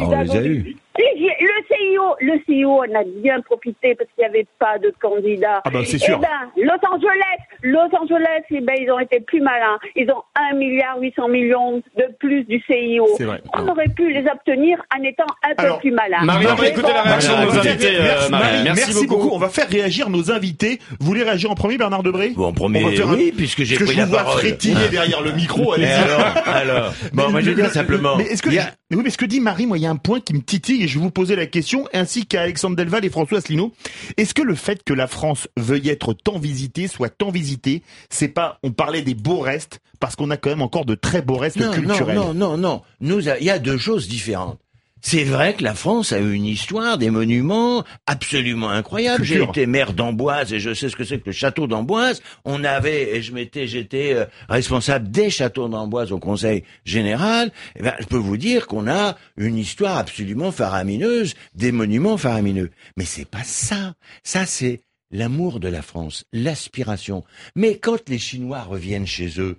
Le CIO, le CIO en a bien profité parce qu'il n'y avait pas de candidat. Ah bah, c'est sûr. Eh ben, Los Angeles, Los Angeles, eh ben, ils ont été plus malins. Ils ont 1 milliard 800 millions de plus du CIO. C'est vrai. On aurait pu les obtenir en étant un Alors, peu plus malins. Marie, on va écouter la réaction de nos invités, euh, merci, Marie. Marie, Merci merci beaucoup. beaucoup. On va faire réagir nos invités. Vous voulez réagir en premier, Bernard Debré Bon, en premier, On va faire un- oui, puisque j'ai pris je la vous vois parole. frétiller derrière le micro. Et allez-y. alors, alors. Bon, Mais moi, je veux dire le- simplement. Mais est-ce que oui, mais ce que dit Marie, moi, il y a un point qui me titille et je vais vous poser la question, ainsi qu'à Alexandre Delval et François Asselineau. Est-ce que le fait que la France veuille être tant visitée, soit tant visitée, c'est pas, on parlait des beaux restes, parce qu'on a quand même encore de très beaux restes non, culturels? Non, non, non, non. Nous, il y a deux choses différentes. C'est vrai que la France a une histoire, des monuments absolument incroyables. J'ai été maire d'Amboise et je sais ce que c'est que le château d'Amboise. On avait, et je m'étais, j'étais euh, responsable des châteaux d'Amboise au Conseil général. Eh ben, je peux vous dire qu'on a une histoire absolument faramineuse, des monuments faramineux. Mais c'est pas ça. Ça, c'est l'amour de la France, l'aspiration. Mais quand les Chinois reviennent chez eux,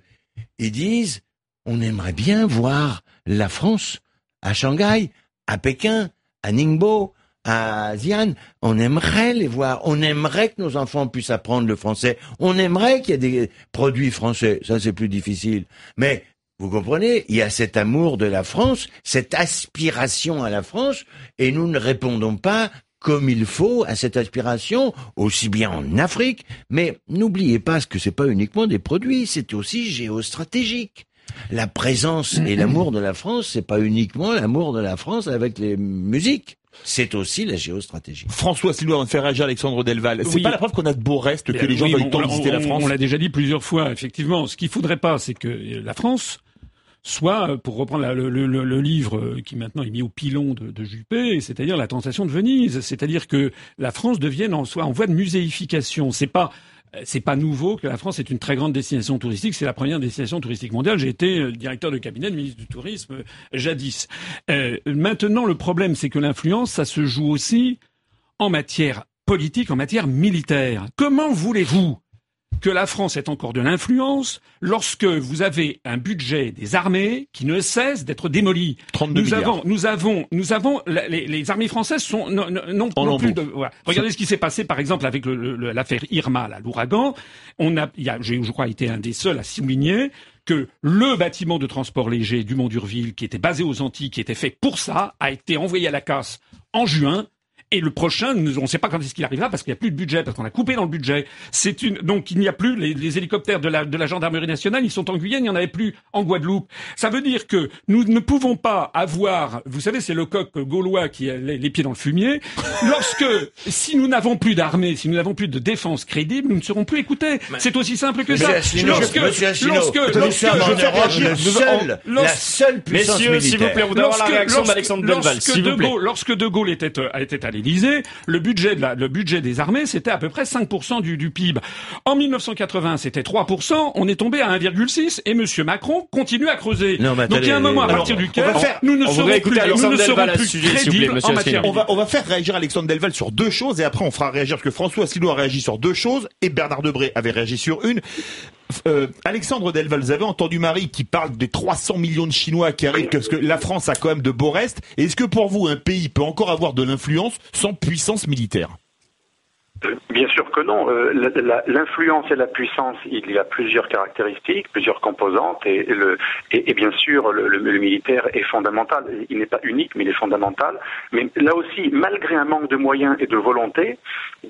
ils disent, on aimerait bien voir la France à Shanghai, à Pékin, à Ningbo, à Xi'an. On aimerait les voir. On aimerait que nos enfants puissent apprendre le français. On aimerait qu'il y ait des produits français. Ça, c'est plus difficile. Mais vous comprenez, il y a cet amour de la France, cette aspiration à la France, et nous ne répondons pas comme il faut à cette aspiration, aussi bien en Afrique, mais n'oubliez pas que c'est pas uniquement des produits, c'est aussi géostratégique. La présence et l'amour de la France, c'est pas uniquement l'amour de la France avec les musiques, c'est aussi la géostratégie. François on va faire réagir Alexandre Delval. C'est Oui. pas la preuve qu'on a de beaux restes, que Eh les gens oui, veulent on- tant on- visiter la France. On l'a déjà dit plusieurs fois, effectivement. Ce qu'il faudrait pas, c'est que la France soit, euh, pour reprendre la- le, le- le- le livre euh, qui maintenant est mis au pilon de, de Juppé, c'est-à-dire la tentation de Venise, c'est-à-dire que la France devienne en soit en voie de muséification. C'est pas euh, c'est pas nouveau que la France est une très grande destination touristique. C'est la première destination touristique mondiale. J'ai été euh, directeur de cabinet de ministre du Tourisme euh, jadis. Euh, maintenant, le problème, c'est que l'influence, ça se joue aussi en matière politique, en matière militaire. Comment voulez-vous que la France ait encore de l'influence lorsque vous avez un budget des armées qui ne cesse d'être démoli 32 nous milliards. avons, nous avons, nous avons, les, les armées françaises sont non, non, plus de. voilà. Regardez ce qui s'est passé, par exemple, avec l'affaire Irma, l'ouragan. On a, y a, j'ai, je crois, été un des seuls à souligner que le bâtiment de transport léger du Mont d'Urville, qui était basé aux Antilles, qui était fait pour ça, a été envoyé à la casse en juin. Et le prochain, nous- on ne sait pas quand est-ce qu'il arrivera parce qu'il n'y a plus de budget, parce qu'on a coupé dans le budget. C'est une, donc il n'y a plus les, les hélicoptères de la, de la gendarmerie nationale, ils sont en Guyane, il n'y en avait plus en Guadeloupe. Ça veut dire que nous ne pouvons pas avoir, vous savez, c'est le coq gaulois qui a les, les pieds dans le fumier. Lorsque, si nous n'avons plus d'armée, si nous n'avons plus de défense crédible, nous ne serons plus écoutés. C'est aussi simple que Monsieur ça. Asselineau, Lorsque, la seule puissance Messieurs, s'il vous plaît, on doit avoir la réaction d'Alexandre Delval, lorsque s'il de vous plaît. Gaulle, lorsque De Gaulle était, euh, était à l'Élysée, le budget de la, le budget des armées, c'était à peu près 5% du, du PIB. En 1980, c'était 3%, on est tombé à 1,6 et Monsieur Macron continue à creuser. Non, mais Donc il y a un moment à alors, partir on duquel va faire- nous ne on serons plus, nous ne serons crédibles monsieur en matière. On va, on va faire réagir Alexandre Delval sur deux choses et après on fera réagir parce que François Asselineau a réagi sur deux choses et Bernard Debré avait réagi sur une. Euh, Alexandre Delval, vous avez entendu Marie qui parle des 300 millions de Chinois qui arrivent parce que la France a quand même de beaux restes. Est-ce que pour vous un pays peut encore avoir de l'influence sans puissance militaire? Bien sûr que non. Euh, L'influence et la puissance, il y a plusieurs caractéristiques, plusieurs composantes, et, et le, et, et bien sûr, le, le- le militaire est fondamental. Il n'est pas unique, mais il est fondamental. Mais là aussi, malgré un manque de moyens et de volonté,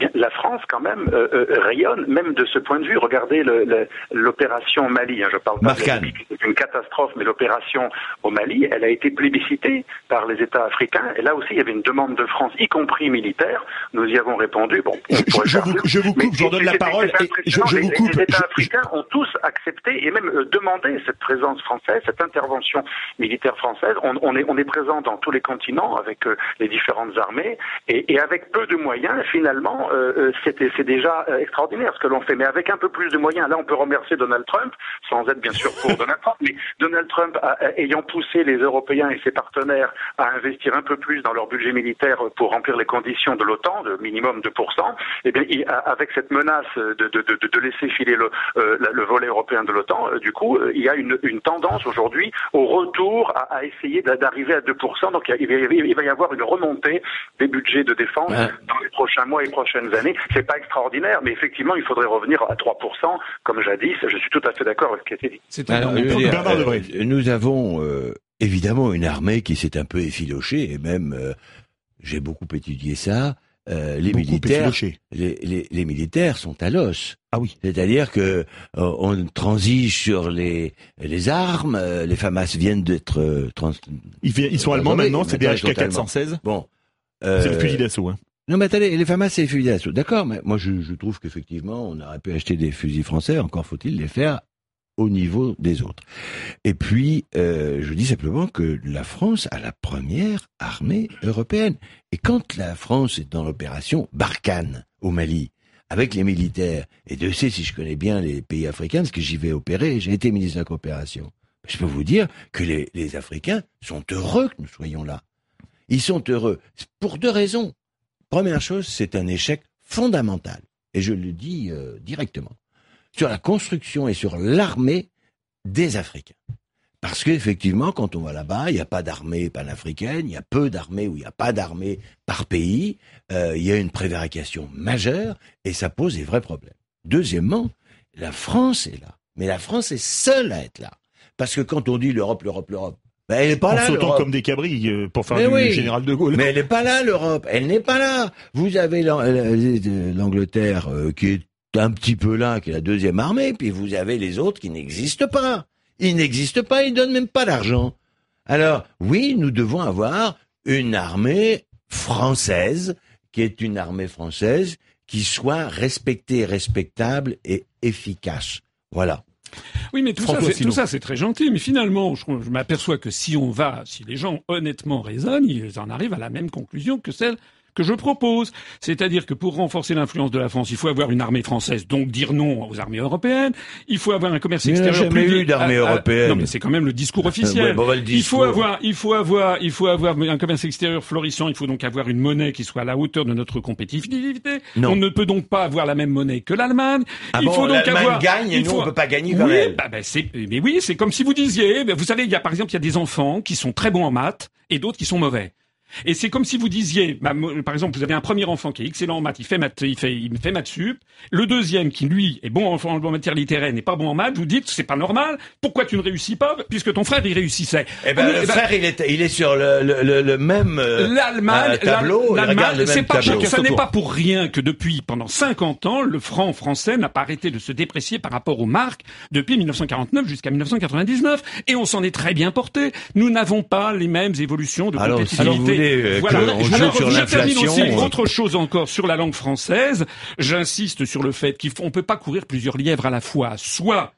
eh la France, quand même, euh, euh, rayonne, même de ce point de vue. Regardez l'opération Mali. hein, je parle pas de la Barkhane. Libye, c'est une catastrophe, mais l'opération au Mali, elle a été plébiscitée par les États africains. Et là aussi, il y avait une demande de France, y compris militaire. Nous y avons répondu. Bon, je, je, vous, je, vous, coupe, je vous donne la parole. Et je, je, vous coupe. Les, États africains ont tous accepté et même demandé cette présence française, cette intervention militaire française. On, on, est, on est présent dans tous les continents avec les différentes armées et, et, avec peu de moyens, finalement, euh, c'est déjà extraordinaire ce que l'on fait. Mais avec un peu plus de moyens, là, on peut remercier Donald Trump, sans être bien sûr pour Donald Trump, mais Donald Trump a, ayant poussé les Européens et ses partenaires à investir un peu plus dans leur budget militaire pour remplir les conditions de l'OTAN, de minimum 2%, et eh bien, il, avec cette menace de, de, de, de laisser filer le, euh, le, volet européen de l'OTAN, euh, du coup, il y a une, une tendance aujourd'hui au retour à, à essayer d'arriver à 2%. Donc, il, il, va y avoir une remontée des budgets de défense ouais. dans les prochains mois et prochaines années. C'est pas extraordinaire, mais effectivement, il faudrait revenir à 3%, comme jadis. Je suis tout à fait d'accord avec ce qui a été dit. Euh, nous avons euh, évidemment une armée qui s'est un peu effilochée, et même, euh, j'ai beaucoup étudié ça, euh, les militaires, les, les, les, militaires sont à l'os. Ah oui. C'est-à-dire que euh, on transige sur les les armes. les FAMAS viennent d'être trans. Ils, ils sont allemands maintenant. C'est des HK 416. Bon. c'est le fusil d'assaut. Hein. Non, mais attendez, les FAMAS, c'est les fusils d'assaut. D'accord, mais moi, je, je trouve qu'effectivement, on aurait pu acheter des fusils français. Encore faut-il les faire au niveau des autres. Et puis, euh, je dis simplement que la France a la première armée européenne. Et quand la France est dans l'opération Barkhane au Mali, avec les militaires, et Dieu sait si je connais bien les pays africains, parce que j'y vais opérer, j'ai été ministre de la coopération. Je peux vous dire que les, les Africains sont heureux que nous soyons là. Ils sont heureux pour deux raisons. Première chose, c'est un échec fondamental. Et je le dis euh, directement sur la construction et sur l'armée des Africains. Parce qu'effectivement, quand on va là-bas, il n'y a pas d'armée panafricaine, il y a peu d'armées ou il n'y a pas d'armée par pays, euh, il y a une prévarication majeure et ça pose des vrais problèmes. Deuxièmement, la France est là. Mais la France est seule à être là. Parce que quand on dit l'Europe, l'Europe, l'Europe, ben elle n'est pas en là. sautant comme des cabris euh, pour faire mais du oui, général de Gaulle. Mais elle n'est pas là, l'Europe. Elle n'est pas là. Vous avez l'Angleterre euh, qui est un petit peu là, qui est la deuxième armée, puis vous avez les autres qui n'existent pas. Ils n'existent pas, ils donnent même pas d'argent. Alors, oui, nous devons avoir une armée française, qui est une armée française, qui soit respectée, respectable et efficace. Voilà. Oui, mais tout ça, tout ça, c'est très gentil. Mais finalement, je, je m'aperçois que si on va, si les gens honnêtement raisonnent, ils en arrivent à la même conclusion que celle que je propose. C'est-à-dire que pour renforcer l'influence de la France, il faut avoir une armée française, donc dire non aux armées européennes. Il faut avoir un commerce extérieur plus eu d'armée européenne. Non, mais c'est quand même le discours officiel. Ouais, bon, le discours. Il faut avoir, il faut avoir, il faut avoir un commerce extérieur florissant. Il faut donc avoir une monnaie qui soit à la hauteur de notre compétitivité. Non. On ne peut donc pas avoir la même monnaie que l'Allemagne. Ah il bon, faut donc avoir. gagne et il nous faut... on peut pas gagner oui, bah, bah, c'est, mais oui, c'est comme si vous disiez, vous savez, il y a par exemple, il y a des enfants qui sont très bons en maths et d'autres qui sont mauvais. Et c'est comme si vous disiez, bah, par exemple, vous avez un premier enfant qui est excellent en maths, il fait maths, il fait, il fait maths sup. Le deuxième qui lui est bon en, en matière littéraire, n'est pas bon en maths. Vous dites, c'est pas normal. Pourquoi tu ne réussis pas puisque ton frère il réussissait? Eh ben, On- le eh ben, frère, il est, il est sur le, le, le, le même euh, L'Allemagne, euh, tableau. l'Allemagne, c'est pas, tableau. ce n'est pas pour rien que depuis pendant 50 ans, le franc français n'a pas arrêté de se déprécier par rapport aux marques depuis 1949 jusqu'à 1999, et on s'en est très bien porté. Nous n'avons pas les mêmes évolutions de Alors, si vous compétitivité. Voulez euh, Voilà. qu'on joue sur aussi euh, autre chose encore sur la langue française. J'insiste sur le fait qu'il faut, on peut pas courir plusieurs lièvres à la fois. Soit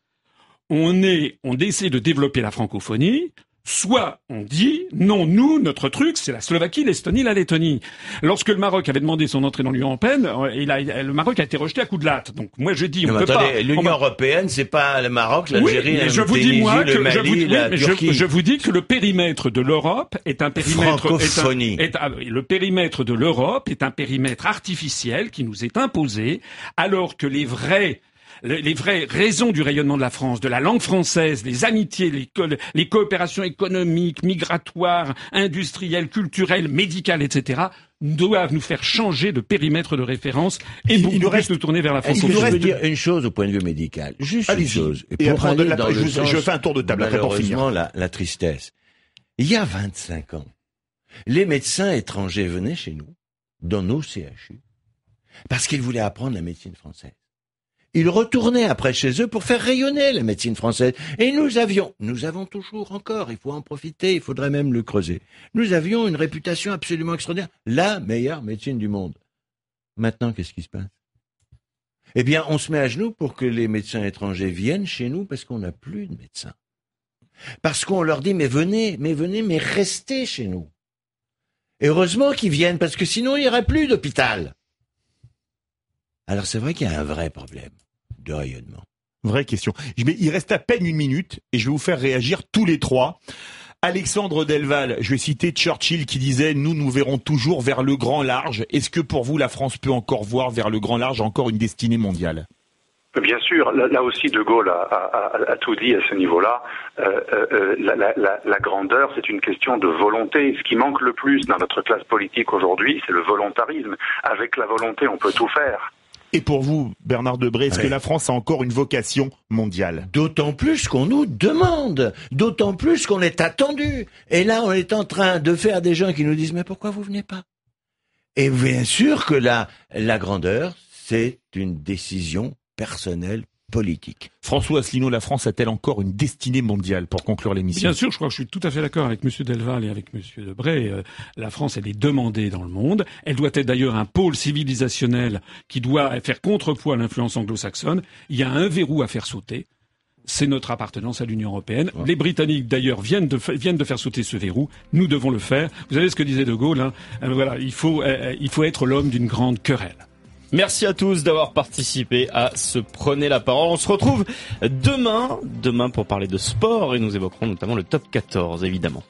on est, on essaie de développer la francophonie, soit on dit non, nous, notre truc, c'est la Slovaquie, l'Estonie, la Lettonie. Lorsque le Maroc avait demandé son entrée dans l'Union européenne, euh, il a, le Maroc a été rejeté à coups de latte. Donc moi je dis, on mais peut attendez, pas. l'Union on européenne, c'est pas le Maroc, l'Algérie, la je vous dis le que je Mali, vous, oui, la mais je, Turquie. je vous dis que le périmètre de l'Europe est un périmètre Francophonie. est un- est un- le périmètre de l'Europe est un périmètre artificiel qui nous est imposé alors que les vrais les vraies raisons du rayonnement de la France, de la langue française, les amitiés, les, co- les coopérations économiques, migratoires, industrielles, culturelles, médicales, etc., doivent nous faire changer de périmètre de référence et Il- beaucoup il nous plus reste- nous tourner vers la que francophonie. je peux dire une chose au point de vue médical Juste une Allez-y. chose. Et pour après, on aller donne la- dans je le vous- sens je fais un tour de table après pour finir. La, la tristesse. Il y a 25 ans, les médecins étrangers venaient chez nous, dans nos CHU, parce qu'ils voulaient apprendre la médecine française. Ils retournaient après chez eux pour faire rayonner la médecine française. Et nous avions, nous avons toujours encore, il faut en profiter, il faudrait même le creuser. Nous avions une réputation absolument extraordinaire, la meilleure médecine du monde. Maintenant, qu'est-ce qui se passe? Eh bien, on se met à genoux pour que les médecins étrangers viennent chez nous parce qu'on n'a plus de médecins. Parce qu'on leur dit, mais venez, mais venez, mais restez chez nous. Et heureusement qu'ils viennent, parce que sinon il n'y aurait plus d'hôpital. Alors c'est vrai qu'il y a un vrai problème de rayonnement. Vraie question. Mais il reste à peine une minute et je vais vous faire réagir tous les trois. Alexandre Delval, je vais citer Churchill qui disait Nous, nous verrons toujours vers le grand large. Est-ce que pour vous, la France peut encore voir vers le grand large encore une destinée mondiale? Bien sûr, là, aussi De Gaulle a, tout dit à ce niveau-là. Euh, euh, euh, la, la, grandeur, c'est une question de volonté. Ce qui manque le plus dans notre classe politique aujourd'hui, c'est le volontarisme. Avec la volonté, on peut tout faire. Et pour vous, Bernard Debré, est-ce que la France a encore une vocation mondiale? D'autant plus qu'on nous demande, d'autant plus qu'on est attendu. Et là, on est en train de faire des gens qui nous disent mais pourquoi vous venez pas? Et bien sûr que la, la grandeur, c'est une décision personnelle politique. François Asselineau, la France a-t-elle encore une destinée mondiale pour conclure l'émission? Bien sûr, je crois que je suis tout à fait d'accord avec M. Delval et avec M. Debray. Euh, la France, elle est demandée dans le monde. Elle doit être d'ailleurs un pôle civilisationnel qui doit faire contrepoids à l'influence anglo-saxonne. Il y a un verrou à faire sauter. C'est notre appartenance à l'Union européenne. Les Britanniques, d'ailleurs, viennent de, viennent de faire sauter ce verrou. Nous devons le faire. Vous savez ce que disait De Gaulle hein? Euh, Voilà, il faut, euh, il faut être l'homme d'une grande querelle. Merci à tous d'avoir participé à ce Prenez la parole. On se retrouve demain, demain pour parler de sport et nous évoquerons notamment le top 14 évidemment.